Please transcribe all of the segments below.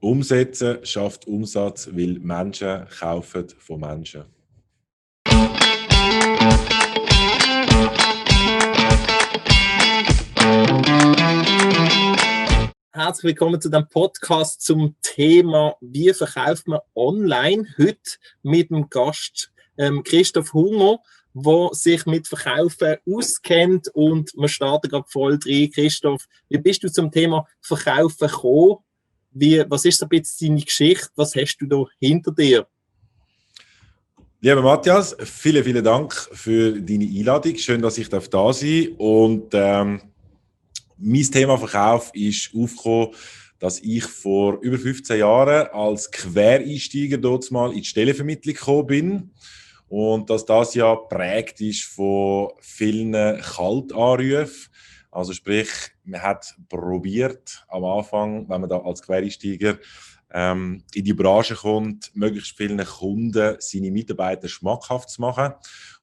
Umsetzen schafft Umsatz, weil Menschen kaufen von Menschen. Herzlich willkommen zu dem Podcast zum Thema Wie verkauft man online? Heute mit dem Gast ähm, Christoph Hunger, der sich mit Verkaufen auskennt und wir starten gerade voll drin. Christoph, wie bist du zum Thema Verkaufen gekommen? Wie, was ist so ein bisschen deine Geschichte? Was hast du da hinter dir? Lieber Matthias, vielen, vielen Dank für deine Einladung. Schön, dass ich da sein darf. Und ähm, mein Thema Verkauf ist aufgekommen, dass ich vor über 15 Jahren als Quereinsteiger dort mal in die Stellenvermittlung gekommen bin und dass das ja prägt ist von vielen Kaltanrufen also sprich, man hat probiert am Anfang, wenn man da als Quereinsteiger ähm, in die Branche kommt, möglichst vielen Kunden seine Mitarbeiter schmackhaft zu machen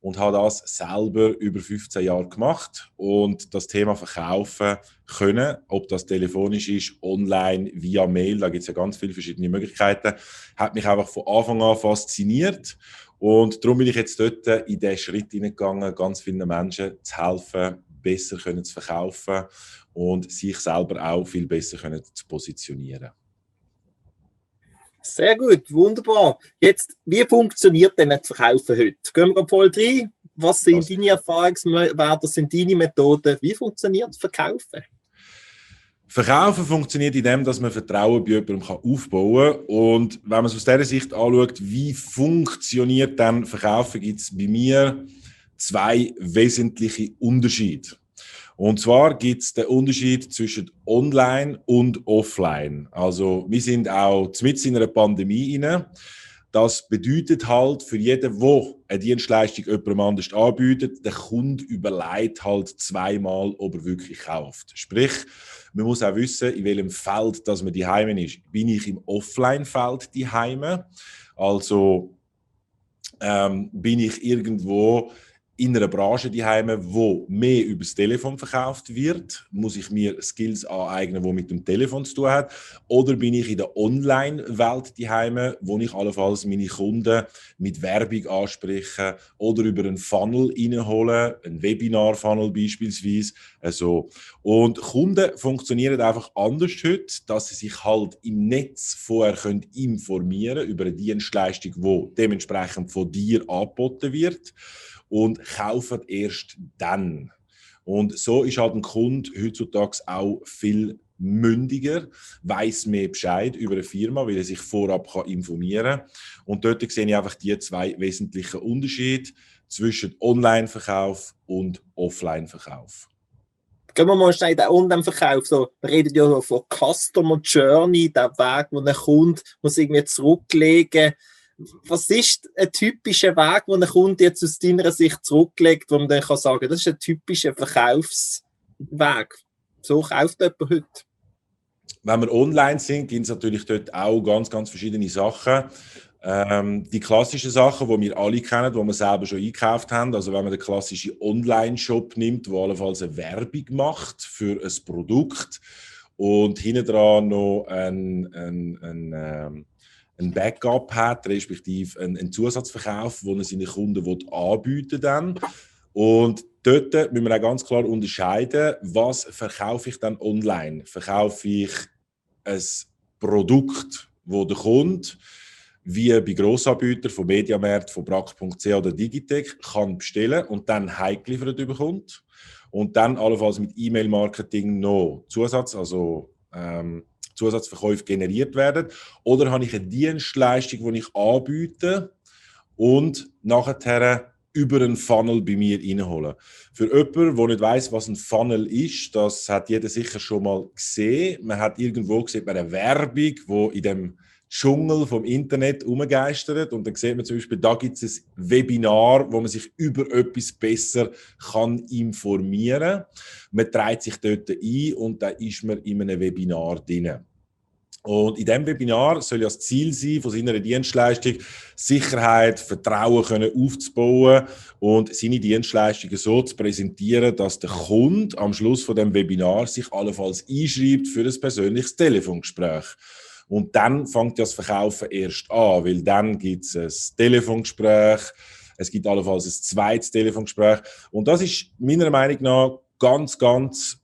und hat das selber über 15 Jahre gemacht und das Thema verkaufen können, ob das telefonisch ist, online, via Mail, da gibt es ja ganz viele verschiedene Möglichkeiten, hat mich einfach von Anfang an fasziniert und darum bin ich jetzt dort in den Schritt hineingegangen, ganz vielen Menschen zu helfen, besser können zu verkaufen und sich selber auch viel besser können zu positionieren. Sehr gut, wunderbar. Jetzt, wie funktioniert denn das Verkaufen heute? Gehen wir voll rein. Was sind Was? deine Erfahrungswerte, sind deine Methoden? Wie funktioniert das Verkaufen? Verkaufen funktioniert in dem, dass man Vertrauen bei jemandem aufbauen kann. Und wenn man es aus dieser Sicht anschaut, wie funktioniert dann Verkaufen, gibt es bei mir zwei wesentliche Unterschiede. Und zwar gibt es den Unterschied zwischen Online und Offline. Also wir sind auch mit in einer Pandemie inne. Das bedeutet halt für jeden, der eine Dienstleistung jemandem anders anbietet, der Kunde überlegt halt zweimal, ob er wirklich kauft. Sprich, man muss auch wissen, in welchem Feld dass man die Heime ist. Bin ich im Offline-Feld die Heime? Also ähm, bin ich irgendwo in einer Branche die wo mehr über das Telefon verkauft wird, muss ich mir Skills aneignen, die mit dem Telefon zu tun haben, oder bin ich in der Online-Welt die wo ich allenfalls meine Kunden mit Werbung anspreche oder über einen Funnel reinhole, ein Webinar-Funnel beispielsweise. Also, und Kunden funktionieren einfach anders heute, dass sie sich halt im Netz vorher können informieren über eine Dienstleistung, die dementsprechend von dir angeboten wird und kaufen erst dann. Und so ist halt ein Kunde heutzutage auch viel mündiger, weiß mehr Bescheid über eine Firma, weil er sich vorab kann informieren kann. Und dort sehe ich einfach die zwei wesentlichen Unterschiede zwischen Online-Verkauf und Offline-Verkauf. Gehen wir mal schnell den Online-Verkauf. So, wir reden ja von Customer Journey, der Weg, wo ein Kunde muss irgendwie zurücklegen muss was ist ein typischer Weg, den ein Kunde jetzt aus deiner Sicht zurücklegt, wo man dann kann sagen das ist ein typischer Verkaufsweg? So kauft jemand heute. Wenn wir online sind, gibt es natürlich dort auch ganz, ganz verschiedene Sachen. Ähm, die klassischen Sachen, die wir alle kennen, die wir selber schon eingekauft haben, also wenn man den klassischen Online-Shop nimmt, wo allenfalls eine Werbung macht für ein Produkt und hinten dran noch ein, ein, ein, ähm, ein Backup hat, respektive einen, Zusatzverkauf, den er seinen Kunden will anbieten dann. Und dort müssen wir auch ganz klar unterscheiden, was verkaufe ich dann online? Verkaufe ich ein Produkt, wo der Kunde wie bei Grossanbietern von Mediamarkt, von Brax.ch oder Digitec kann bestellen und dann heimgeliefert bekommt und dann allenfalls mit E-Mail-Marketing noch Zusatz, also ähm, Zusatzverkäufe generiert werden? Oder habe ich eine Dienstleistung, die ich anbiete und nachher über einen Funnel bei mir reinholen. Für jemanden, der nicht weiß, was ein Funnel ist, das hat jeder sicher schon mal gesehen. Man hat irgendwo gesehen, eine Werbung, wo in dem Dschungel vom Internet umgeistert und dann sieht man zum Beispiel, da gibt es ein Webinar, wo man sich über etwas besser kann informieren kann. Man trägt sich dort ein und da ist man in einem Webinar drin. Und in diesem Webinar soll ja das Ziel sein, von seiner Dienstleistung Sicherheit, Vertrauen können aufzubauen und seine Dienstleistungen so zu präsentieren, dass der Kunde am Schluss von dem Webinar sich allenfalls einschreibt für ein persönliches Telefongespräch. Und dann fängt das Verkaufen erst an, weil dann gibt es ein Telefongespräch, es gibt allenfalls ein zweites Telefongespräch. Und das ist meiner Meinung nach ganz, ganz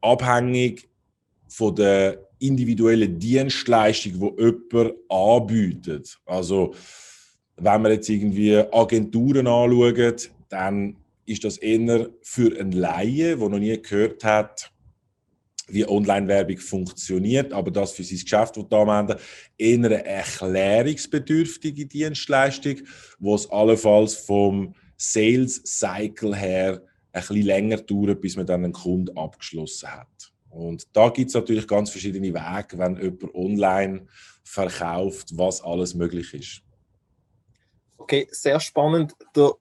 abhängig von der individuellen Dienstleistung, die jemand anbietet. Also, wenn man jetzt irgendwie Agenturen anschaut, dann ist das eher für einen Laie, der noch nie gehört hat, wie Online-Werbung funktioniert, aber das für sein Geschäft anwenden eher eine erklärungsbedürftige Dienstleistung, wo es allenfalls vom Sales-Cycle her ein bisschen länger dauert, bis man dann einen Kunden abgeschlossen hat. Und da gibt es natürlich ganz verschiedene Wege, wenn jemand online verkauft, was alles möglich ist. Okay, sehr spannend. Der,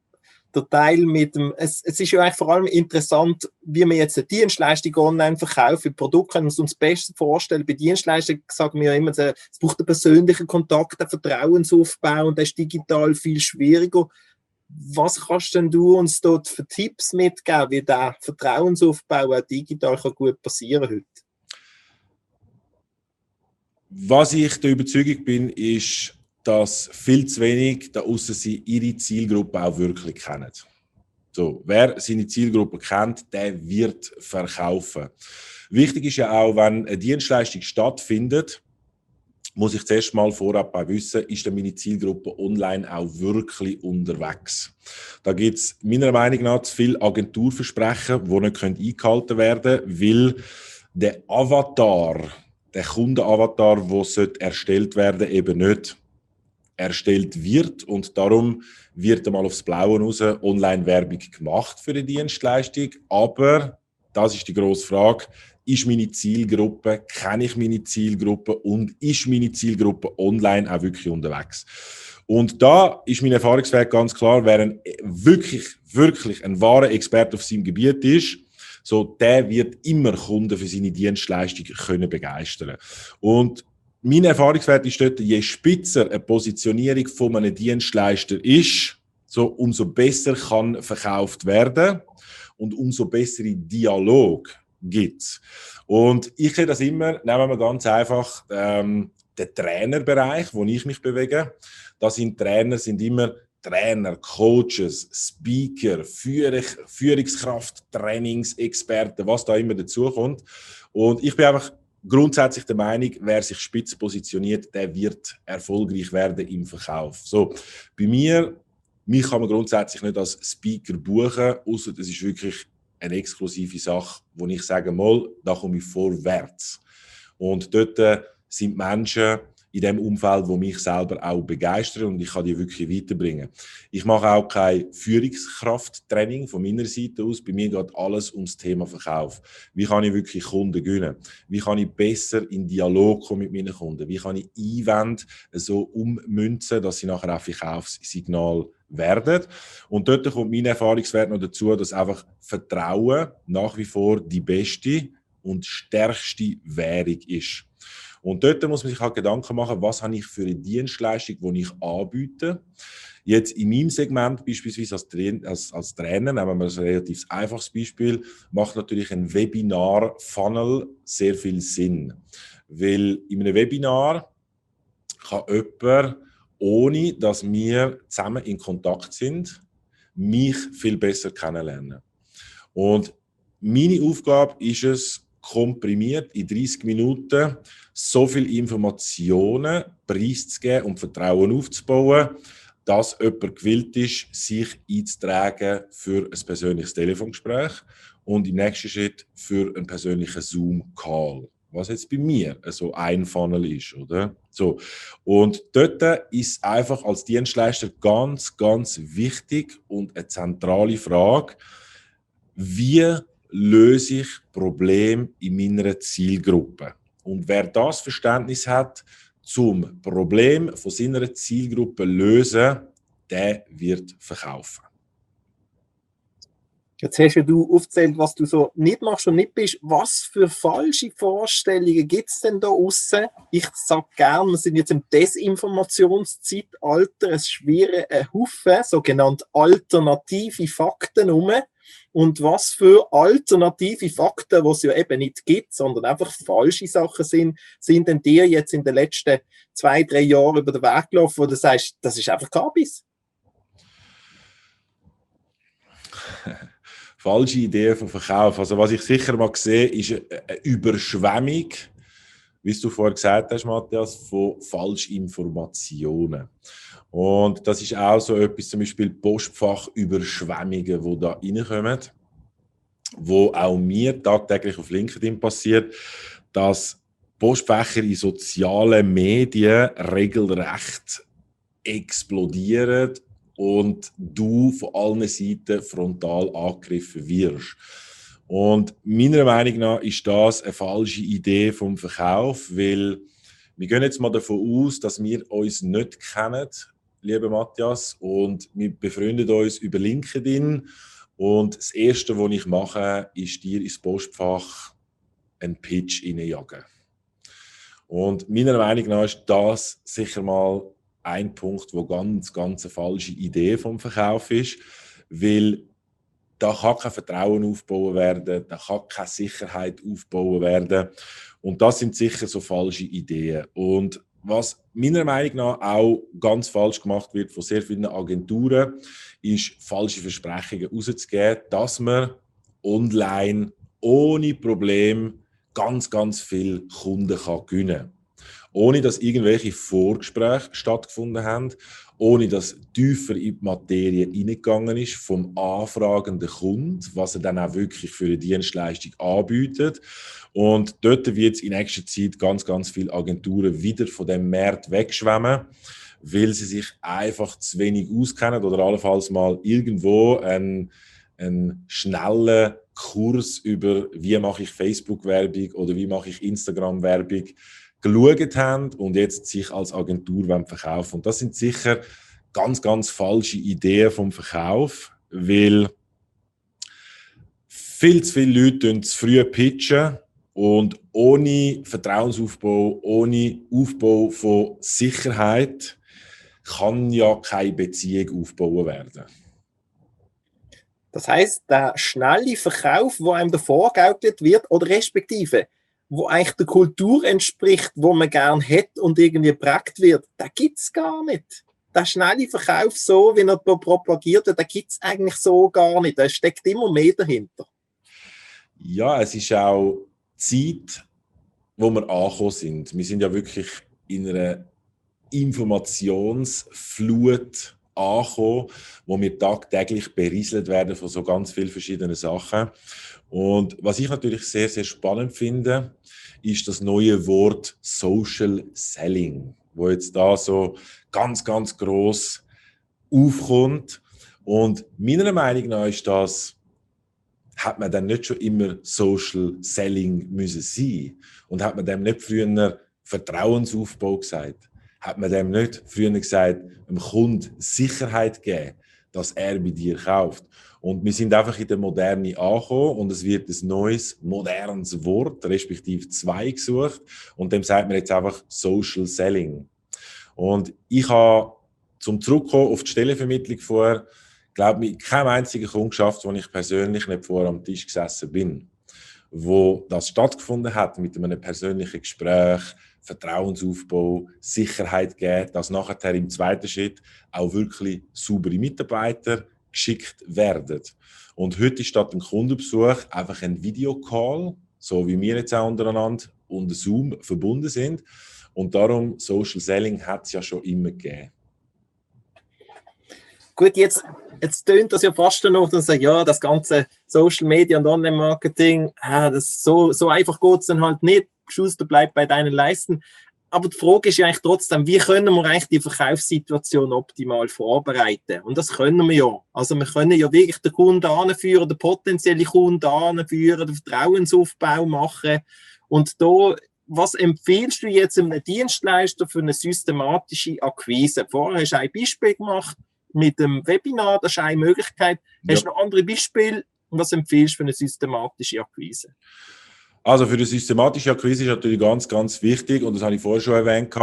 der Teil mit dem, es, es ist ja eigentlich vor allem interessant, wie man jetzt eine Dienstleistung online verkauft. Für Produkte können wir uns das Beste vorstellen. Bei Dienstleistungen sagen wir ja immer, es braucht einen persönlichen Kontakt, einen Vertrauensaufbau und das ist digital viel schwieriger. Was kannst denn du uns dort für Tipps mitgeben, wie der Vertrauensaufbau auch digital kann gut passieren heute? Was ich der Überzeugung bin, ist, dass viel zu wenig da außen sie ihre Zielgruppe auch wirklich kennen. So, wer seine Zielgruppe kennt, der wird verkaufen. Wichtig ist ja auch, wenn eine Dienstleistung stattfindet, muss ich zuerst mal vorab wissen, ist denn meine Zielgruppe online auch wirklich unterwegs? Da gibt es meiner Meinung nach zu viele Agenturversprechen, die nicht eingehalten werden können, weil der Avatar, der Kundenavatar, der erstellt werden eben nicht erstellt wird und darum wird einmal aufs Blaue raus Online-Werbung gemacht für die Dienstleistung. Aber das ist die grosse Frage. Ist meine Zielgruppe, kenne ich meine Zielgruppe und ist meine Zielgruppe online auch wirklich unterwegs? Und da ist mein Erfahrungswert ganz klar, wer ein, wirklich, wirklich ein wahrer Experte auf seinem Gebiet ist, so, der wird immer Kunden für seine Dienstleistung können begeistern. Und mein Erfahrungswert ist dort, je spitzer eine Positionierung von einem Dienstleister ist, so umso besser kann verkauft werden und umso bessere Dialog gibt es. Und ich sehe das immer, nehmen wir ganz einfach ähm, den Trainerbereich, wo ich mich bewege. Da sind Trainer sind immer Trainer, Coaches, Speaker, Führungskraft, Trainingsexperten, was da immer dazukommt. Und ich bin einfach grundsätzlich der Meinung, wer sich spitz positioniert, der wird erfolgreich werden im Verkauf. So, bei mir, mich kann man grundsätzlich nicht als Speaker buchen, außer das ist wirklich eine exklusive Sache, wo ich sage, mal, da komme ich vorwärts. Und dort äh, sind Menschen, in dem Umfeld, wo mich selber auch begeistert und ich kann die wirklich weiterbringen. Ich mache auch kein Führungskrafttraining von meiner Seite aus. Bei mir geht alles ums Thema Verkauf. Wie kann ich wirklich Kunden gewinnen? Wie kann ich besser in Dialog kommen mit meinen Kunden? Wie kann ich Einwände so ummünzen, dass sie nachher auch Verkaufssignal werden. Und dort kommt mein Erfahrungswert noch dazu, dass einfach Vertrauen nach wie vor die beste und stärkste Währung ist. Und dort muss man sich halt Gedanken machen, was habe ich für eine Dienstleistung, die ich anbiete. Jetzt in meinem Segment, beispielsweise als, als, als Trainer, nehmen wir ein relativ einfaches Beispiel, macht natürlich ein Webinar-Funnel sehr viel Sinn. Weil in einem Webinar kann jemand, ohne dass wir zusammen in Kontakt sind, mich viel besser kennenlernen. Und meine Aufgabe ist es, komprimiert in 30 Minuten so viele Informationen preiszugeben und Vertrauen aufzubauen, dass jemand gewillt ist, sich einzutragen für ein persönliches Telefongespräch und im nächsten Schritt für einen persönlichen Zoom-Call. Was jetzt bei mir so ein Funnel ist, oder? So. Und dort ist einfach als Dienstleister ganz, ganz wichtig und eine zentrale Frage, wie löse ich Probleme in meiner Zielgruppe. Und wer das Verständnis hat, zum Problem von seiner Zielgruppe lösen, der wird verkaufen. Jetzt hast ja du aufgezählt, was du so nicht machst und nicht bist. Was für falsche Vorstellungen gibt es denn da außen? Ich sage gerne, wir sind jetzt im Desinformationszeitalter. Es schwirren ein Haufen sogenannte alternative Fakten um und was für alternative Fakten, die es ja eben nicht gibt, sondern einfach falsche Sachen sind, sind denn dir jetzt in den letzten zwei, drei Jahren über den Weg gelaufen, wo du sagst, das ist einfach Cannabis? falsche Idee vom Verkauf. Also was ich sicher mal sehe, ist eine Überschwemmung, wie du vorher gesagt hast, Matthias, von Falschinformationen. Und das ist auch so etwas, zum Beispiel Postfachüberschwemmungen, die da reinkommen, wo auch mir tagtäglich auf LinkedIn passiert, dass Postfächer in sozialen Medien regelrecht explodieren und du von allen Seiten frontal angegriffen wirst. Und meiner Meinung nach ist das eine falsche Idee vom Verkauf, weil wir gehen jetzt mal davon aus, dass wir uns nicht kennen, lieber Matthias, und wir befreundet uns über LinkedIn. Und das Erste, was ich mache, ist dir ins Postfach einen Pitch reinjagen. Und meiner Meinung nach ist das sicher mal ein Punkt, wo ganz, ganz eine falsche Idee vom Verkauf ist, weil da kann kein Vertrauen aufbauen werden, da kann keine Sicherheit aufbauen werden und das sind sicher so falsche Ideen und was meiner Meinung nach auch ganz falsch gemacht wird von sehr vielen Agenturen, ist falsche Versprechungen rauszugeben, dass man online ohne Problem ganz, ganz viele Kunden gewinnen kann ohne dass irgendwelche Vorgespräche stattgefunden haben, ohne dass tiefer in die Materie hineingegangen ist vom anfragenden Kunden, was er dann auch wirklich für eine Dienstleistung anbietet. Und dort wird es in nächster Zeit ganz, ganz viele Agenturen wieder von dem Markt wegschwemmen, weil sie sich einfach zu wenig auskennen oder allenfalls mal irgendwo einen, einen schnellen Kurs über, wie mache ich Facebook-Werbung oder wie mache ich Instagram-Werbung geschaut haben und jetzt sich als Agentur verkaufen Und das sind sicher ganz, ganz falsche Ideen vom Verkauf, weil viel zu viele Leute zu früh pitchen und ohne Vertrauensaufbau, ohne Aufbau von Sicherheit kann ja keine Beziehung aufbauen werden. Das heißt, der schnelle Verkauf, wo einem davor gegaukelt wird, oder respektive wo eigentlich der Kultur entspricht, wo man gern hat und irgendwie geprägt wird, da gibt es gar nicht. Der schnelle Verkauf, so wie er propagiert wird, da gibt es eigentlich so gar nicht. Da steckt immer mehr dahinter. Ja, es ist auch Zeit, wo wir angekommen sind. Wir sind ja wirklich in einer Informationsflut angekommen, wo wir tagtäglich berieselt werden von so ganz vielen verschiedenen Sachen. Und was ich natürlich sehr, sehr spannend finde, ist das neue Wort Social Selling, wo jetzt da so ganz, ganz groß aufkommt. Und meiner Meinung nach ist das, hat man dann nicht schon immer Social Selling müssen sein und hat man dem nicht früher Vertrauensaufbau gesagt, hat man dem nicht früher gesagt, dem Kunden Sicherheit geben, dass er bei dir kauft. Und wir sind einfach in der Moderne angekommen und es wird ein neues, modernes Wort, respektive zwei gesucht. Und dem sagt man jetzt einfach Social Selling. Und ich habe zum Zurückkommen auf die Stellenvermittlung vorher, glaube ich, keinen einzigen Kunden geschafft, wo ich persönlich nicht vorher am Tisch gesessen bin. Wo das stattgefunden hat mit einem persönlichen Gespräch, Vertrauensaufbau, Sicherheit geben, dass nachher im zweiten Schritt auch wirklich saubere Mitarbeiter geschickt werden. Und heute ist statt dem Kundenbesuch einfach ein Videocall, so wie wir jetzt auch untereinander unter Zoom verbunden sind. Und darum, Social Selling hat es ja schon immer gegeben. Gut, jetzt, jetzt tönt das ja fast noch und sagt, ja, das ganze Social Media und Online-Marketing, das so, so einfach geht es dann halt nicht. Schuster bleibt bei deinen Leisten aber die Frage ist ja eigentlich trotzdem, wie können wir eigentlich die Verkaufssituation optimal vorbereiten? Und das können wir ja. Also wir können ja wirklich den Kunden anführen, den potenziellen Kunden anführen, den Vertrauensaufbau machen. Und da, was empfiehlst du jetzt einem Dienstleister für eine systematische Akquise? Vorher hast du ein Beispiel gemacht mit dem Webinar, das ist eine Möglichkeit. Hast du noch andere Beispiele? Was empfiehlst du für eine systematische Akquise? Also für die systematische Akquise ist natürlich ganz, ganz wichtig, und das habe ich vorher schon erwähnt,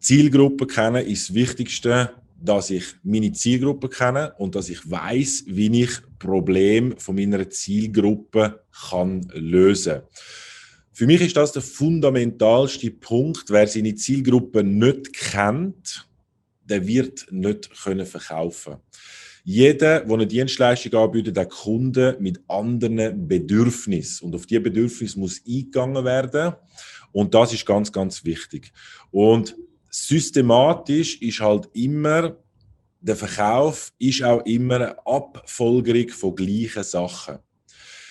Zielgruppen kennen ist das Wichtigste dass ich meine Zielgruppe kenne und dass ich weiß, wie ich Probleme von meiner Zielgruppe kann lösen. Für mich ist das der fundamentalste Punkt. Wer seine Zielgruppe nicht kennt, der wird nicht können verkaufen. Jeder, der eine Dienstleistung anbietet, der Kunde mit anderen Bedürfnissen. Und auf diese Bedürfnisse muss eingegangen werden. Und das ist ganz, ganz wichtig. Und systematisch ist halt immer, der Verkauf ist auch immer eine Abfolgerung von gleichen Sachen.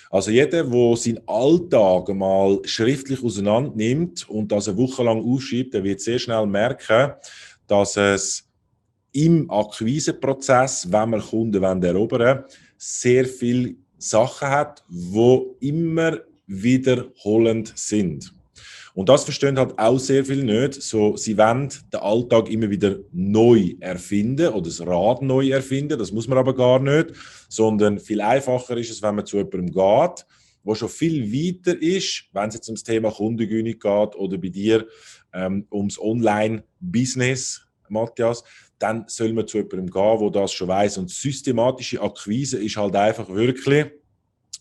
Also jeder, der seinen Alltag mal schriftlich auseinander nimmt und das eine Woche lang aufschreibt, der wird sehr schnell merken, dass es im Akquiseprozess, wenn wir Kunden erobern wollen, sehr viele Sachen hat, die immer wiederholend sind. Und das verstehen halt auch sehr viel nicht. So, sie wollen den Alltag immer wieder neu erfinden oder das Rad neu erfinden. Das muss man aber gar nicht. Sondern viel einfacher ist es, wenn man zu jemandem geht, wo schon viel weiter ist, wenn es jetzt ums Thema Kundengewinnung geht oder bei dir ähm, ums Online-Business, Matthias, dann soll man zu jemandem gehen, wo das schon weiß. Und systematische Akquise ist halt einfach wirklich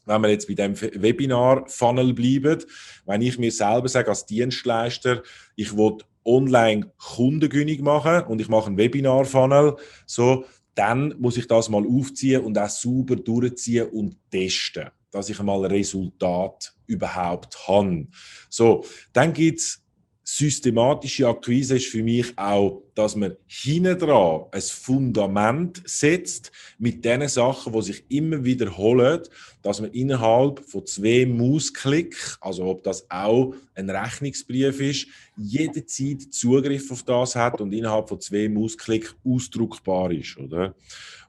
wenn wir jetzt bei dem Webinar-Funnel bleiben, wenn ich mir selber sage als Dienstleister, ich will online Kundengewinnung machen und ich mache einen Webinar-Funnel, so, dann muss ich das mal aufziehen und auch sauber durchziehen und testen, dass ich einmal ein Resultat überhaupt habe. So, dann gibt es systematische Akquise ist für mich auch, dass man hinten dran ein Fundament setzt mit den Sachen, die sich immer wiederholen, dass man innerhalb von zwei Mausklick, also ob das auch ein Rechnungsbrief ist, jederzeit Zugriff auf das hat und innerhalb von zwei Mausklick ausdruckbar ist, oder?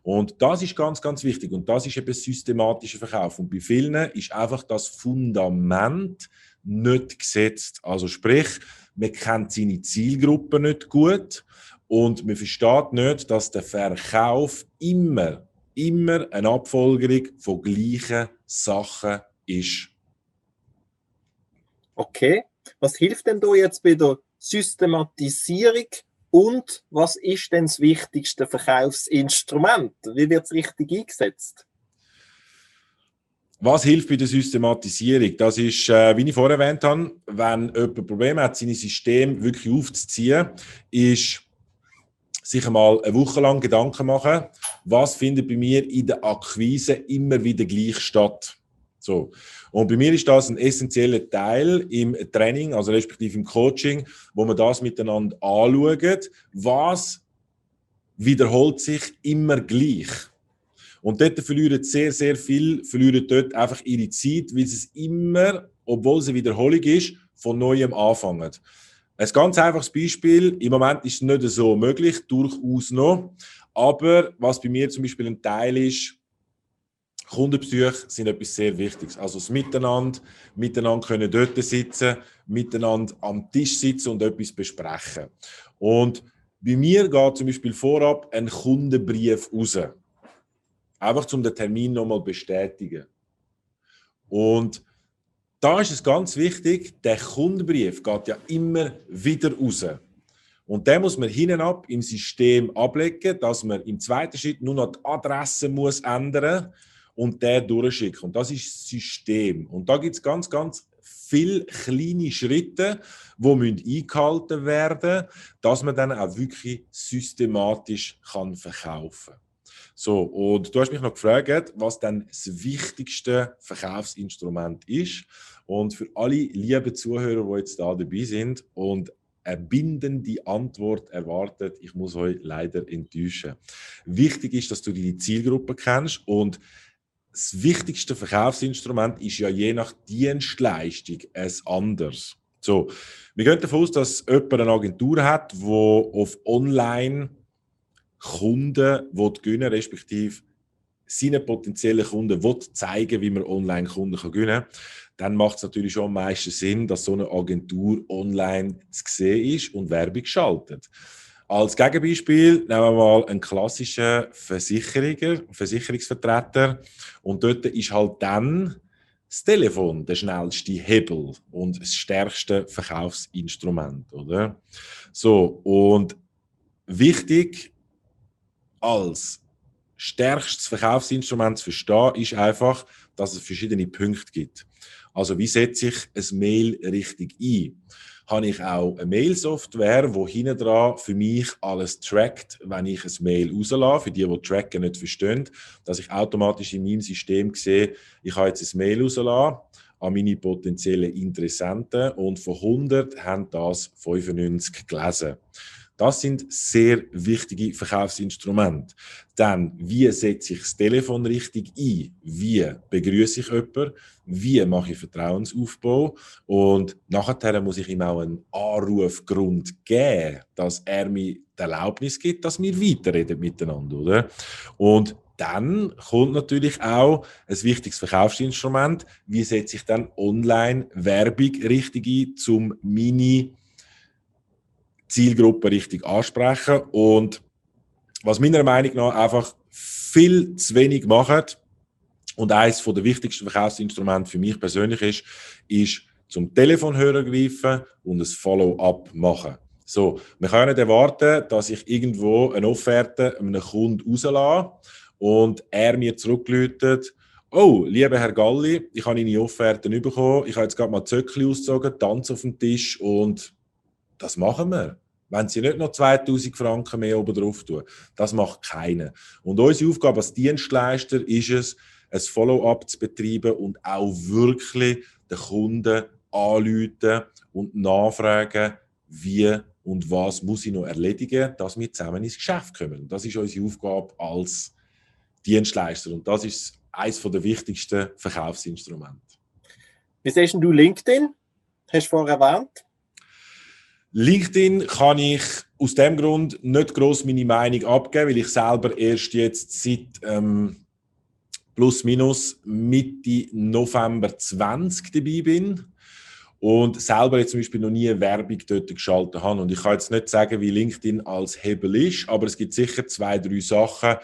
Und das ist ganz, ganz wichtig. Und das ist eben systematischer Verkauf. Und bei vielen ist einfach das Fundament nicht gesetzt. Also sprich, man kennt seine Zielgruppe nicht gut und man versteht nicht, dass der Verkauf immer, immer eine Abfolgerung von gleichen Sachen ist. Okay, was hilft denn da jetzt bei der Systematisierung und was ist denn das wichtigste Verkaufsinstrument? Wie wird es richtig eingesetzt? Was hilft bei der Systematisierung? Das ist, äh, wie ich vorher erwähnt habe, wenn jemand Probleme hat, seine Systeme wirklich aufzuziehen, ist sich einmal eine Woche lang Gedanken machen, was findet bei mir in der Akquise immer wieder gleich statt. So. Und bei mir ist das ein essentieller Teil im Training, also respektive im Coaching, wo man das miteinander anschaut. Was wiederholt sich immer gleich? Und dort verlieren sehr, sehr viel, verlieren dort einfach ihre Zeit, weil es immer, obwohl es eine Wiederholung ist, von neuem anfangen. Ein ganz einfaches Beispiel, im Moment ist es nicht so möglich, durchaus noch. Aber was bei mir zum Beispiel ein Teil ist, Kundenbesuche sind etwas sehr Wichtiges. Also das Miteinander, miteinander können dort sitzen, miteinander am Tisch sitzen und etwas besprechen. Und bei mir geht zum Beispiel vorab ein Kundenbrief raus. Einfach um den Termin nochmal bestätigen. Und da ist es ganz wichtig, der Kundenbrief geht ja immer wieder raus. Und den muss man hinten ab im System ablegen, dass man im zweiten Schritt nur noch die Adresse muss ändern und der durchschicken. Und das ist das System. Und da gibt es ganz, ganz viele kleine Schritte, die müssen eingehalten werden dass man dann auch wirklich systematisch kann verkaufen kann. So, und du hast mich noch gefragt, was dann das wichtigste Verkaufsinstrument ist. Und für alle lieben Zuhörer, die jetzt da dabei sind und eine bindende Antwort erwartet, ich muss euch leider enttäuschen. Wichtig ist, dass du die Zielgruppe kennst und das wichtigste Verkaufsinstrument ist ja je nach Dienstleistung es anders. So, wir gehen davon aus, dass jemand eine Agentur hat, die auf Online Kunden gewinnen respektive seinen potenziellen Kunden will zeigen, wie man Online-Kunden gewinnen kann, dann macht es natürlich schon am meisten Sinn, dass so eine Agentur online zu sehen ist und Werbung schaltet. Als Gegenbeispiel nehmen wir mal einen klassischen Versicherer, Versicherungsvertreter und dort ist halt dann das Telefon der schnellste Hebel und das stärkste Verkaufsinstrument, oder? So, und wichtig als stärkstes Verkaufsinstrument zu verstehen, ist einfach, dass es verschiedene Punkte gibt. Also wie setze ich ein Mail richtig ein? Habe ich auch eine Mail-Software, wo hinten dran für mich alles trackt, wenn ich ein Mail rauslasse, für die, die Tracken nicht verstehen, dass ich automatisch in meinem System sehe, ich habe jetzt ein Mail rausgelassen an meine potenziellen Interessenten und von 100 haben das 95 gelesen. Das sind sehr wichtige Verkaufsinstrumente. Dann, wie setze ich das Telefon richtig ein? Wie begrüße ich jemanden? Wie mache ich Vertrauensaufbau? Und nachher muss ich ihm auch einen Anrufgrund geben, dass er mir die Erlaubnis gibt, dass wir weiterreden miteinander, oder? Und dann kommt natürlich auch ein wichtiges Verkaufsinstrument. Wie setze ich dann Online-Werbung richtig ein, um meine Zielgruppe richtig ansprechen. Und was meiner Meinung nach einfach viel zu wenig macht und eines der wichtigsten Verkaufsinstrumente für mich persönlich ist, ist zum Telefonhörer greifen und ein Follow-up machen. So, wir können nicht erwarten, dass ich irgendwo eine Offerte einem Kunden rauslasse und er mir zurückläutet, oh, lieber Herr Galli, ich habe Ihre Offerten bekommen, ich habe jetzt gerade mal Zöckli ausgezogen, Tanz auf dem Tisch und das machen wir. Wenn sie nicht noch 2000 Franken mehr oben drauf tun. Das macht keiner. Und unsere Aufgabe als Dienstleister ist es, ein Follow-up zu betreiben und auch wirklich den Kunden anrufen und nachfragen, wie und was muss ich noch erledigen, dass wir zusammen ins Geschäft kommen. Das ist unsere Aufgabe als Dienstleister und das ist eines der wichtigsten Verkaufsinstrumente. Wie siehst du LinkedIn? Hast du vorher erwähnt? LinkedIn kann ich aus dem Grund nicht groß meine Meinung abgeben, weil ich selber erst jetzt seit ähm, plus minus Mitte November 20 dabei bin und selber jetzt zum Beispiel noch nie Werbung dort geschaltet habe. Und ich kann jetzt nicht sagen, wie LinkedIn als Hebel ist, aber es gibt sicher zwei, drei Sachen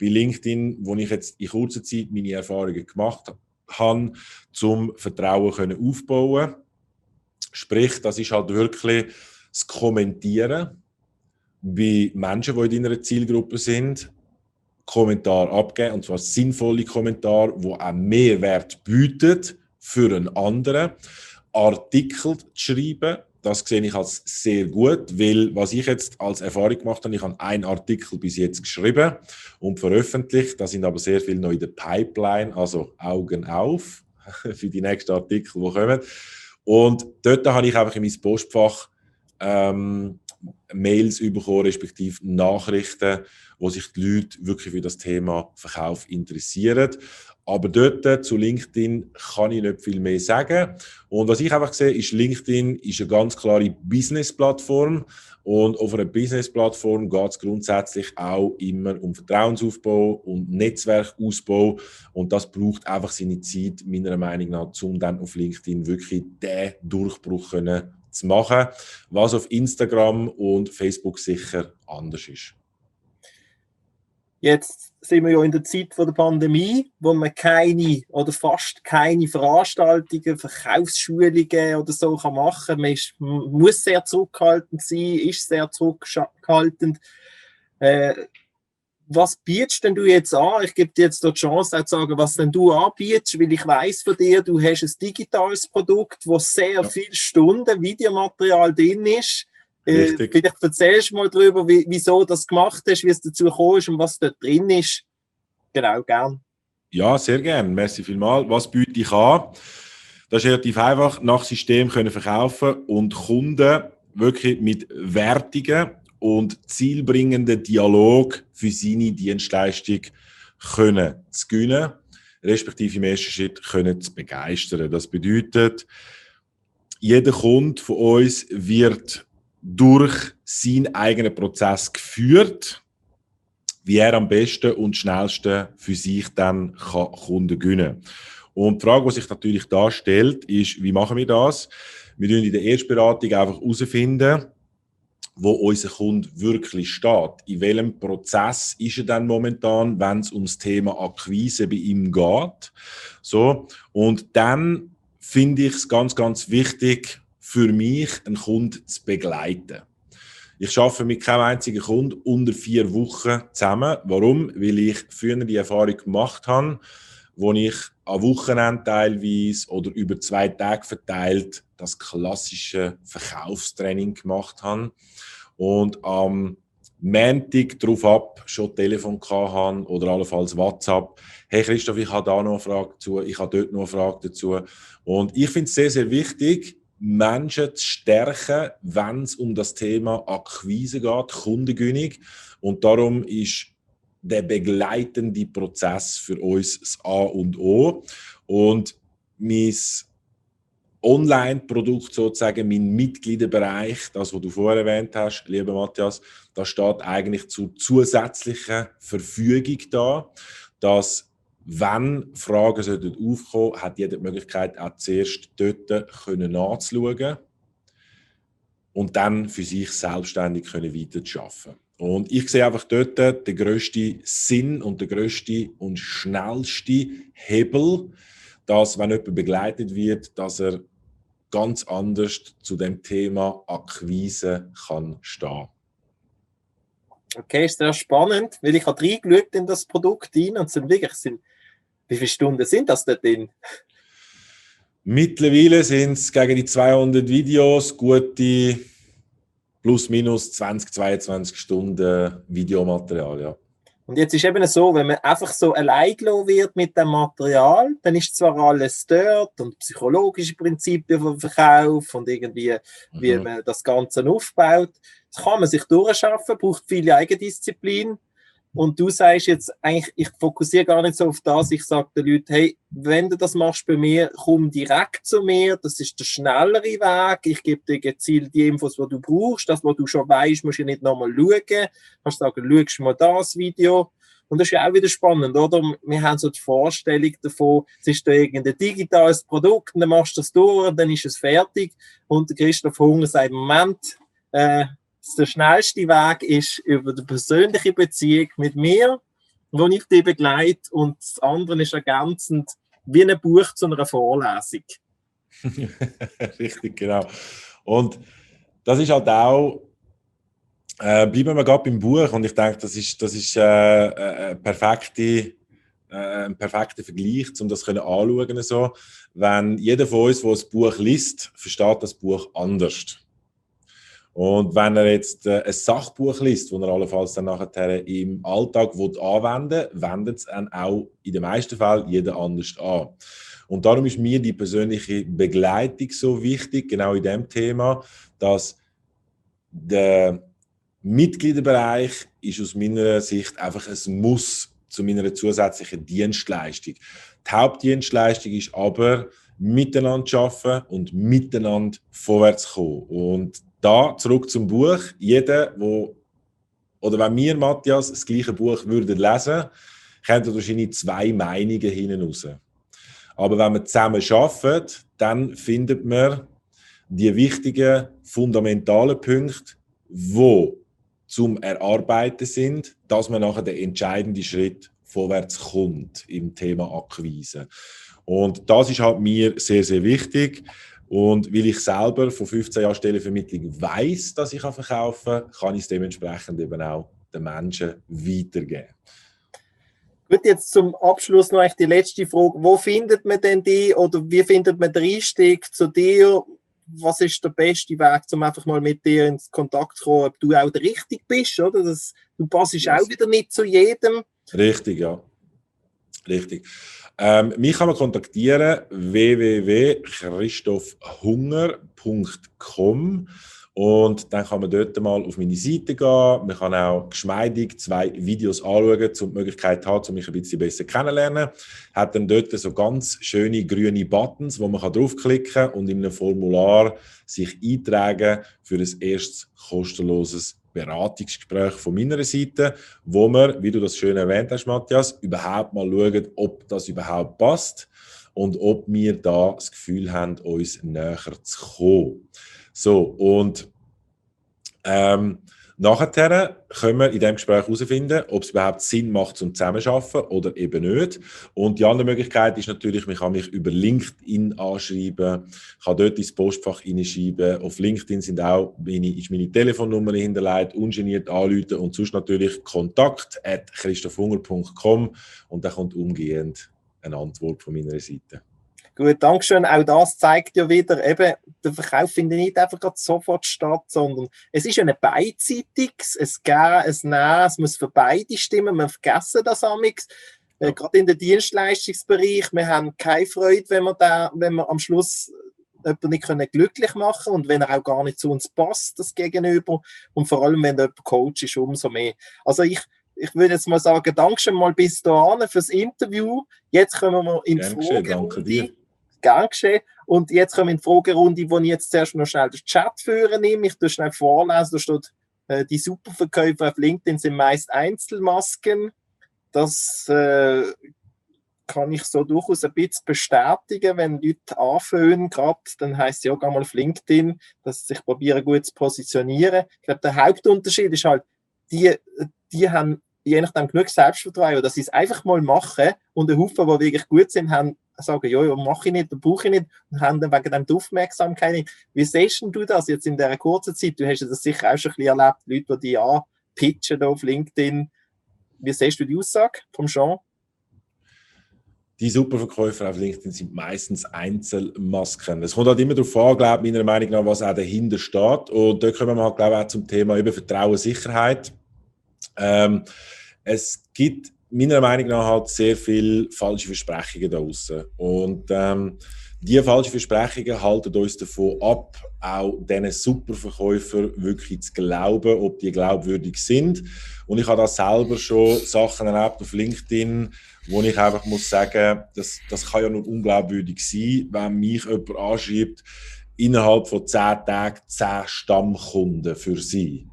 bei LinkedIn, wo ich jetzt in kurzer Zeit meine Erfahrungen gemacht habe, zum Vertrauen können aufbauen. Sprich, das ist halt wirklich das Kommentieren bei Menschen, die in deiner Zielgruppe sind, Kommentar abgeben, und zwar sinnvolle Kommentare, die auch Mehrwert bieten für einen anderen. Artikel zu schreiben, das sehe ich als sehr gut, weil was ich jetzt als Erfahrung gemacht habe, ich habe einen Artikel bis jetzt geschrieben und veröffentlicht, da sind aber sehr viele noch in der Pipeline, also Augen auf für die nächsten Artikel, die kommen. Und dort habe ich einfach in mein Postfach ähm, Mails bekommen, respektive Nachrichten, wo sich die Leute wirklich für das Thema Verkauf interessieren. Aber dort zu LinkedIn kann ich nicht viel mehr sagen. Und was ich einfach sehe, ist, LinkedIn ist eine ganz klare Business-Plattform. Und auf einer Business-Plattform geht es grundsätzlich auch immer um Vertrauensaufbau und Netzwerkausbau. Und das braucht einfach seine Zeit, meiner Meinung nach, um dann auf LinkedIn wirklich den Durchbruch können zu machen, was auf Instagram und Facebook sicher anders ist. Jetzt sind wir ja in der Zeit der Pandemie, wo man keine oder fast keine Veranstaltungen, Verkaufsschulungen oder so machen kann. Man, ist, muss sehr zurückhaltend sein, ist sehr zurückhaltend. Äh, was bietest denn du jetzt an? Ich gebe dir jetzt die Chance auch zu sagen, was denn du anbietest, weil ich weiß von dir, du hast ein digitales Produkt, wo sehr ja. viele Stunden Videomaterial drin ist. Äh, vielleicht erzählst du mal darüber, wie, wieso das gemacht hast, wie es dazu gekommen ist und was dort drin ist. Genau, gern. Ja, sehr gern. Merci vielmals. Was biete ich an? Das ist relativ einfach, nach System können verkaufen und Kunden wirklich mit Wertungen und zielbringenden Dialog für seine Dienstleistung können zu gewinnen, respektive im ersten Schritt können zu begeistern. Das bedeutet, jeder Kunde von uns wird durch seinen eigenen Prozess geführt, wie er am besten und schnellsten für sich dann kann Kunden gewinnen Und die Frage, die sich natürlich da stellt, ist, wie machen wir das? Wir tun in der Erstberatung einfach herausfinden, wo unser Kunde wirklich steht. In welchem Prozess ist er dann momentan, wenn es ums Thema Akquise bei ihm geht. So. Und dann finde ich es ganz, ganz wichtig, für mich einen Kunden zu begleiten. Ich arbeite mit keinem einzigen Kunden unter vier Wochen zusammen. Warum? Weil ich früher die Erfahrung gemacht habe, wo ich am Wochenende teilweise oder über zwei Tage verteilt das klassische Verkaufstraining gemacht habe und am Montag darauf ab schon Telefon haben oder allenfalls WhatsApp. Hey Christoph, ich habe da noch eine Frage dazu, ich habe dort noch eine Frage dazu. Und ich finde es sehr, sehr wichtig, Menschen zu stärken, wenn es um das Thema Akquise geht, Kundengewinnung. Und darum ist der begleitende Prozess für uns das A und O. Und mein Online-Produkt sozusagen, mein Mitgliederbereich, das, was du vorher erwähnt hast, lieber Matthias, da steht eigentlich zur zusätzlichen Verfügung da, dass wenn Fragen sollten aufkommen, hat jeder die Möglichkeit, auch zuerst dort können nachzuschauen und dann für sich selbstständig können. Und ich sehe einfach dort den grössten Sinn und den grössten und schnellsten Hebel, dass, wenn jemand begleitet wird, dass er ganz anders zu dem Thema Akquise kann stehen. Okay, ist sehr spannend, weil ich habe reingeschaut in das Produkt rein und sind wirklich, sind, wie viele Stunden sind das da drin? Mittlerweile sind es gegen die 200 Videos gute plus minus 20, 22 Stunden Videomaterial, ja. Und jetzt ist eben so, wenn man einfach so allein wird mit dem Material, dann ist zwar alles dort und psychologische Prinzipien vom Verkauf und irgendwie, wie mhm. man das Ganze aufbaut. Das kann man sich durchschaffen, braucht viel Eigendisziplin. Und du sagst jetzt eigentlich, ich fokussiere gar nicht so auf das, ich sage den Leuten, hey, wenn du das machst bei mir, komm direkt zu mir, das ist der schnellere Weg, ich gebe dir gezielt die Infos, die du brauchst, das, was du schon weißt, musst du nicht nochmal schauen, kannst sagen, schau mal das Video. Und das ist ja auch wieder spannend, oder? Wir haben so die Vorstellung davon, es ist da irgendein digitales Produkt, dann machst du das durch, dann ist es fertig. Und Christoph Hunger sagt, Moment, äh, der schnellste Weg ist über die persönliche Beziehung mit mir, wo ich dich begleite und das andere ist ergänzend wie ein Buch zu einer Vorlesung. Richtig, genau. Und das ist halt auch, äh, bleiben wir gerade beim Buch und ich denke, das ist, das ist äh, äh, perfekte, äh, ein perfekter Vergleich, um das anschauen so. Wenn jeder von uns, der ein Buch liest, versteht das Buch anders. Und wenn er jetzt äh, ein Sachbuch liest, das er allenfalls dann nachher im Alltag anwenden will, wendet es dann auch in den meisten Fällen jeder anders an. Und darum ist mir die persönliche Begleitung so wichtig, genau in dem Thema, dass der Mitgliederbereich ist aus meiner Sicht einfach ein Muss zu meiner zusätzlichen Dienstleistung. Die Hauptdienstleistung ist aber, miteinander arbeiten und miteinander vorwärts kommen. Und da zurück zum Buch. Jeder, wo oder wenn wir, Matthias, das gleiche Buch würden lesen, könnten wahrscheinlich zwei Meinungen raus. Aber wenn wir zusammen arbeiten, dann findet man die wichtigen, fundamentalen Punkte, wo zum Erarbeiten sind, dass man nachher den entscheidenden Schritt vorwärts kommt im Thema Akquise. Und das ist halt mir sehr, sehr wichtig. Und weil ich selber von 15 Jahren Stellenvermittlung weiß, dass ich verkaufen kann, kann ich es dementsprechend eben auch den Menschen weitergeben. Gut, jetzt zum Abschluss noch die letzte Frage. Wo findet man denn die oder wie findet man den Einstieg zu dir? Was ist der beste Weg, um einfach mal mit dir in Kontakt zu kommen, ob du auch der Richtig bist, oder? Das, du passst yes. auch wieder nicht zu jedem. Richtig, ja. Richtig. Ähm, mich kann man kontaktieren www.christophhunger.com und dann kann man dort mal auf meine Seite gehen. Man kann auch geschmeidig zwei Videos anschauen, um die Möglichkeit haben, um mich ein bisschen besser kennenzulernen. Hat dann dort so ganz schöne grüne Buttons, wo man draufklicken kann und in einem Formular sich eintragen für ein erstes kostenloses Beratungsgespräch von meiner Seite, wo wir, wie du das schön erwähnt hast, Matthias, überhaupt mal schauen, ob das überhaupt passt und ob wir da das Gefühl haben, uns näher zu kommen. So, und ähm, Nachher können wir in diesem Gespräch herausfinden, ob es überhaupt Sinn macht zum Zusammenarbeiten oder eben nicht. Und die andere Möglichkeit ist natürlich, man kann mich über LinkedIn anschreiben, kann dort ins Postfach hineinschreiben. Auf LinkedIn sind auch meine, ist meine Telefonnummer hinterlegt, ungeniert anrufen und sonst natürlich kontakt at christophhunger.com und dann kommt umgehend eine Antwort von meiner Seite. Gut, Dankeschön. Auch das zeigt ja wieder, eben, der Verkauf findet nicht einfach sofort statt, sondern es ist ein beidseitiges, es Geben, es Nehmen, es muss für beide stimmen. Wir vergessen das amix. Äh, ja. Gerade in den Dienstleistungsbereich, wir haben keine Freude, wenn wir, da, wenn wir am Schluss jemanden nicht können glücklich machen und wenn er auch gar nicht zu uns passt, das Gegenüber. Und vor allem, wenn jemand Coach ist, umso mehr. Also ich, ich würde jetzt mal sagen, Dankeschön mal bis dahin fürs Interview. Jetzt kommen wir in die Fragerunde gern geschehen. Und jetzt kommen wir in die Fragerunde, wo ich jetzt zuerst noch schnell den Chat führen nehme. Ich tue schnell vorlesen, da steht, äh, die Superverkäufer auf LinkedIn sind meist Einzelmasken. Das äh, kann ich so durchaus ein bisschen bestätigen, wenn Leute anfangen, gerade, dann heißt es ja, geh mal auf LinkedIn, dass sie sich probieren, gut zu positionieren. Ich glaube, der Hauptunterschied ist halt, die, die haben je nachdem genug Selbstvertrauen, dass sie es einfach mal machen und ein Haufen, die wirklich gut sind, haben sagen, ja, ja, mache ich nicht, brauche ich nicht und haben dann wegen dem die Aufmerksamkeit nicht. Wie siehst du das jetzt in dieser kurzen Zeit? Du hast das sicher auch schon ein bisschen erlebt, Leute, die dich anpitchen auf LinkedIn. Wie siehst du die Aussage vom Jean? Die Superverkäufer auf LinkedIn sind meistens Einzelmasken. Es kommt halt immer darauf an, glaube meiner Meinung nach, was auch dahinter steht. Und da kommen wir halt, glaube ich, auch zum Thema über Vertrauen, Sicherheit. Ähm, es gibt meiner Meinung nach halt sehr viele falsche Versprechungen da draußen. Und ähm, diese falschen Versprechungen halten uns davon ab, auch diesen Superverkäufern wirklich zu glauben, ob die glaubwürdig sind. Und ich habe da selber schon Sachen erlebt auf LinkedIn, wo ich einfach muss sagen, das, das kann ja nur unglaubwürdig sein, wenn mich jemand anschreibt, innerhalb von zehn Tagen zehn Stammkunden für sie.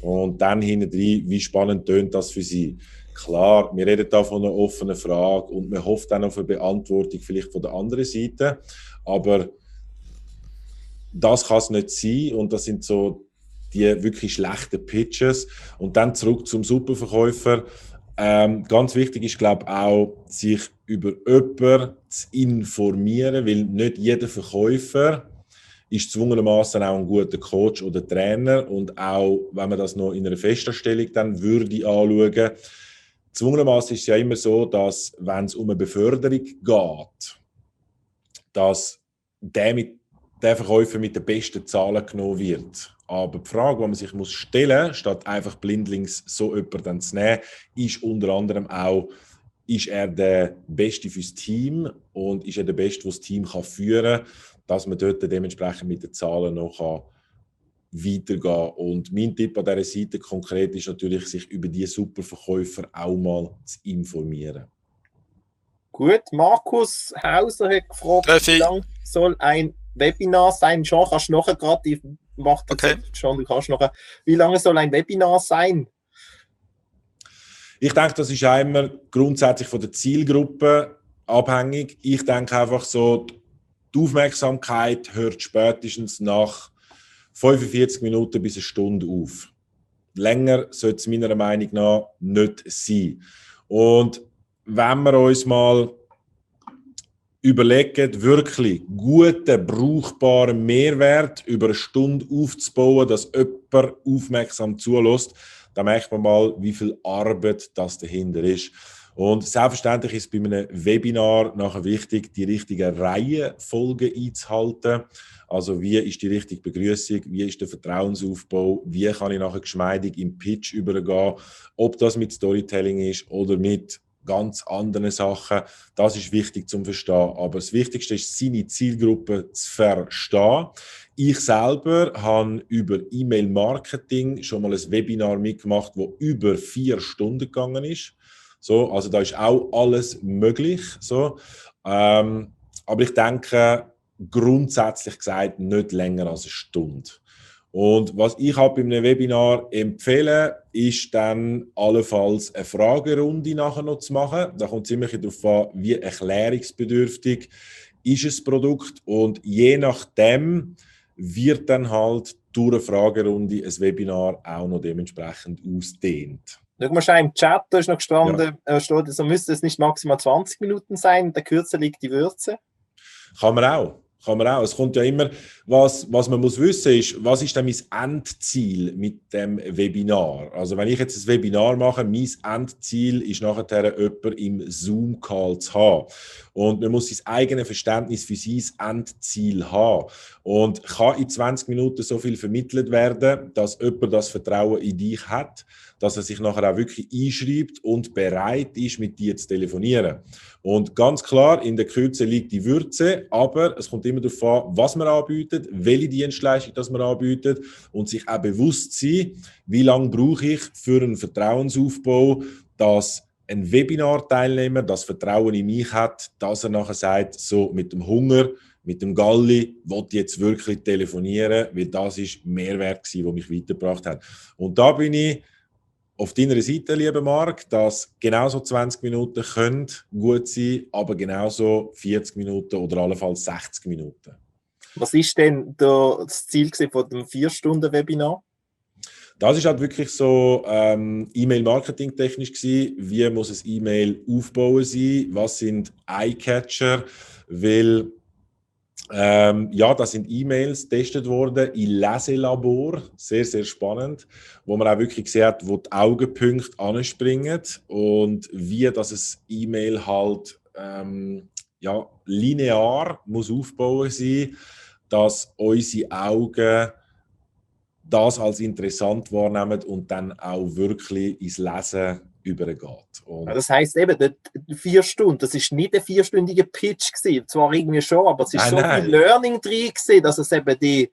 Und dann hinten wie spannend tönt das für sie. Klar, wir reden da von einer offenen Frage und man hofft dann auf eine Beantwortung vielleicht von der anderen Seite, aber das kann es nicht sein und das sind so die wirklich schlechten Pitches. Und dann zurück zum Superverkäufer. Ähm, ganz wichtig ist, glaube ich, auch, sich über jemanden zu informieren, weil nicht jeder Verkäufer ist zwungenermaßen auch ein guter Coach oder Trainer und auch, wenn man das noch in einer Festanstellung dann würde anschauen, Zwungenermaßen ist es ja immer so, dass, wenn es um eine Beförderung geht, dass der, mit, der Verkäufer mit den besten Zahlen genommen wird. Aber die Frage, die man sich muss stellen muss, statt einfach blindlings so jemanden zu nehmen, ist unter anderem auch, ist er der Beste fürs Team und ist er der Beste, der das Team führen kann, dass man dort dementsprechend mit den Zahlen noch weitergehen. Und mein Tipp an dieser Seite konkret ist natürlich, sich über die Superverkäufer auch mal zu informieren. Gut, Markus Hauser hat gefragt, wie lange soll ein Webinar sein? Schon kannst du nachher gerade, ich mache das okay. schon, du kannst nachher. Wie lange soll ein Webinar sein? Ich denke, das ist immer grundsätzlich von der Zielgruppe abhängig. Ich denke einfach so, die Aufmerksamkeit hört spätestens nach 45 Minuten bis eine Stunde auf. Länger sollte es meiner Meinung nach nicht sein. Und wenn wir uns mal überlegen, wirklich guten, brauchbaren Mehrwert über eine Stunde aufzubauen, dass jemand aufmerksam zulässt, dann merkt man mal, wie viel Arbeit das dahinter ist. Und selbstverständlich ist bei einem Webinar nachher wichtig, die richtigen Reihenfolgen einzuhalten. Also wie ist die richtige Begrüßung, wie ist der Vertrauensaufbau, wie kann ich nachher geschmeidig im Pitch übergehen, ob das mit Storytelling ist oder mit ganz anderen Sachen. Das ist wichtig zum Verstehen. Aber das Wichtigste ist, seine Zielgruppe zu verstehen. Ich selber habe über E-Mail-Marketing schon mal ein Webinar mitgemacht, wo über vier Stunden gegangen ist. So, also da ist auch alles möglich. So. Ähm, aber ich denke, grundsätzlich gesagt nicht länger als eine Stunde. Und was ich halt bei einem Webinar empfehle, ist dann allenfalls eine Fragerunde nachher noch zu machen. Da kommt ziemlich darauf an, wie erklärungsbedürftig ist das Produkt und je nachdem wird dann halt durch eine Fragerunde ein Webinar auch noch dementsprechend ausdehnt. Schau mal im Chat, da ist noch gestanden, ja. äh, steht, so müsste es nicht maximal 20 Minuten sein, der Kürze liegt die Würze. Kann man auch. Kann man auch. Es kommt ja immer, was, was man muss wissen ist, was ist denn mein Endziel mit dem Webinar? Also wenn ich jetzt ein Webinar mache, mein Endziel ist nachher jemanden im Zoom-Call zu haben. Und man muss sein eigenes Verständnis für sein Endziel haben. Und kann in 20 Minuten so viel vermittelt werden, dass jemand das Vertrauen in dich hat, dass er sich nachher auch wirklich einschreibt und bereit ist, mit dir zu telefonieren. Und ganz klar, in der Kürze liegt die Würze, aber es kommt immer darauf an, was man anbietet, welche Dienstleistung das man anbietet und sich auch bewusst sein, wie lange brauche ich für einen Vertrauensaufbau, dass ein Webinar-Teilnehmer das Vertrauen in mich hat, dass er nachher sagt, so mit dem Hunger, mit dem Galli, wollte jetzt wirklich telefonieren, weil das ist Mehrwert gewesen, der mich weitergebracht hat. Und da bin ich auf deiner Seite, lieber Marc, dass genauso 20 Minuten können gut sein, aber genauso 40 Minuten oder allenfalls 60 Minuten. Was ist denn das Ziel von dem 4-Stunden-Webinar? Das ist halt wirklich so ähm, E-Mail-Marketing technisch gewesen. Wie muss ein E-Mail aufbauen sein? Was sind Eye-Catcher? Weil ähm, ja, das sind E-Mails getestet worden in Leselabor, sehr, sehr spannend, wo man auch wirklich sieht, wo die Augenpunkte anspringen und wie das E-Mail halt ähm, ja, linear muss aufbauen sein, dass unsere Augen das als interessant wahrnehmen und dann auch wirklich ins Lesen übergeht. Und das heißt eben, vier Stunden, das ist nicht ein vierstündiger Pitch gewesen, zwar irgendwie schon, aber es ist nein, so nein. viel Learning drin gewesen, dass es eben die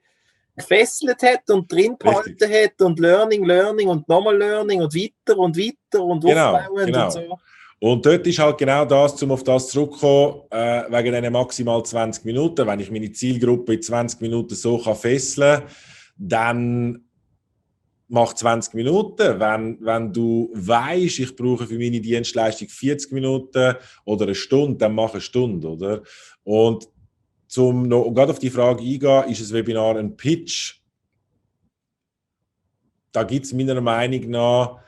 gefesselt hat und drin behalten hat und Learning, Learning und nochmal Learning und weiter und weiter und genau, aufbauend genau. und so. Und dort ist halt genau das, um auf das zurückzukommen, äh, wegen diesen maximal 20 Minuten. Wenn ich meine Zielgruppe in 20 Minuten so kann fesseln kann, dann mach 20 Minuten. Wenn, wenn du weißt, ich brauche für meine Dienstleistung 40 Minuten oder eine Stunde, dann mach eine Stunde, oder? Und zum noch gerade auf die Frage eingehen, ist ein Webinar ein Pitch? Da gibt es meiner Meinung nach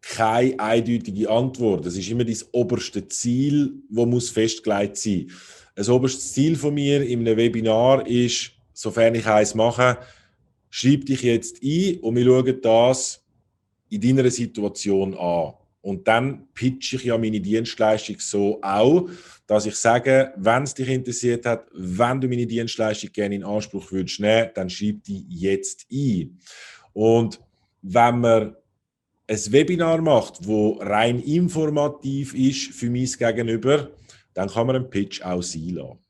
keine eindeutige Antwort. Das ist immer das oberste Ziel, wo muss festgelegt sein. Das oberste Ziel von mir in einem Webinar ist, sofern ich eins mache, schreib dich jetzt ein und wir schauen das in deiner Situation an. Und dann pitche ich ja meine Dienstleistung so auch, dass ich sage, wenn es dich interessiert hat, wenn du meine Dienstleistung gerne in Anspruch würdest nehmen, dann schreib die jetzt ein. Und wenn man ein Webinar macht, wo rein informativ ist für mich Gegenüber, dann kann man einen Pitch auch sein lassen.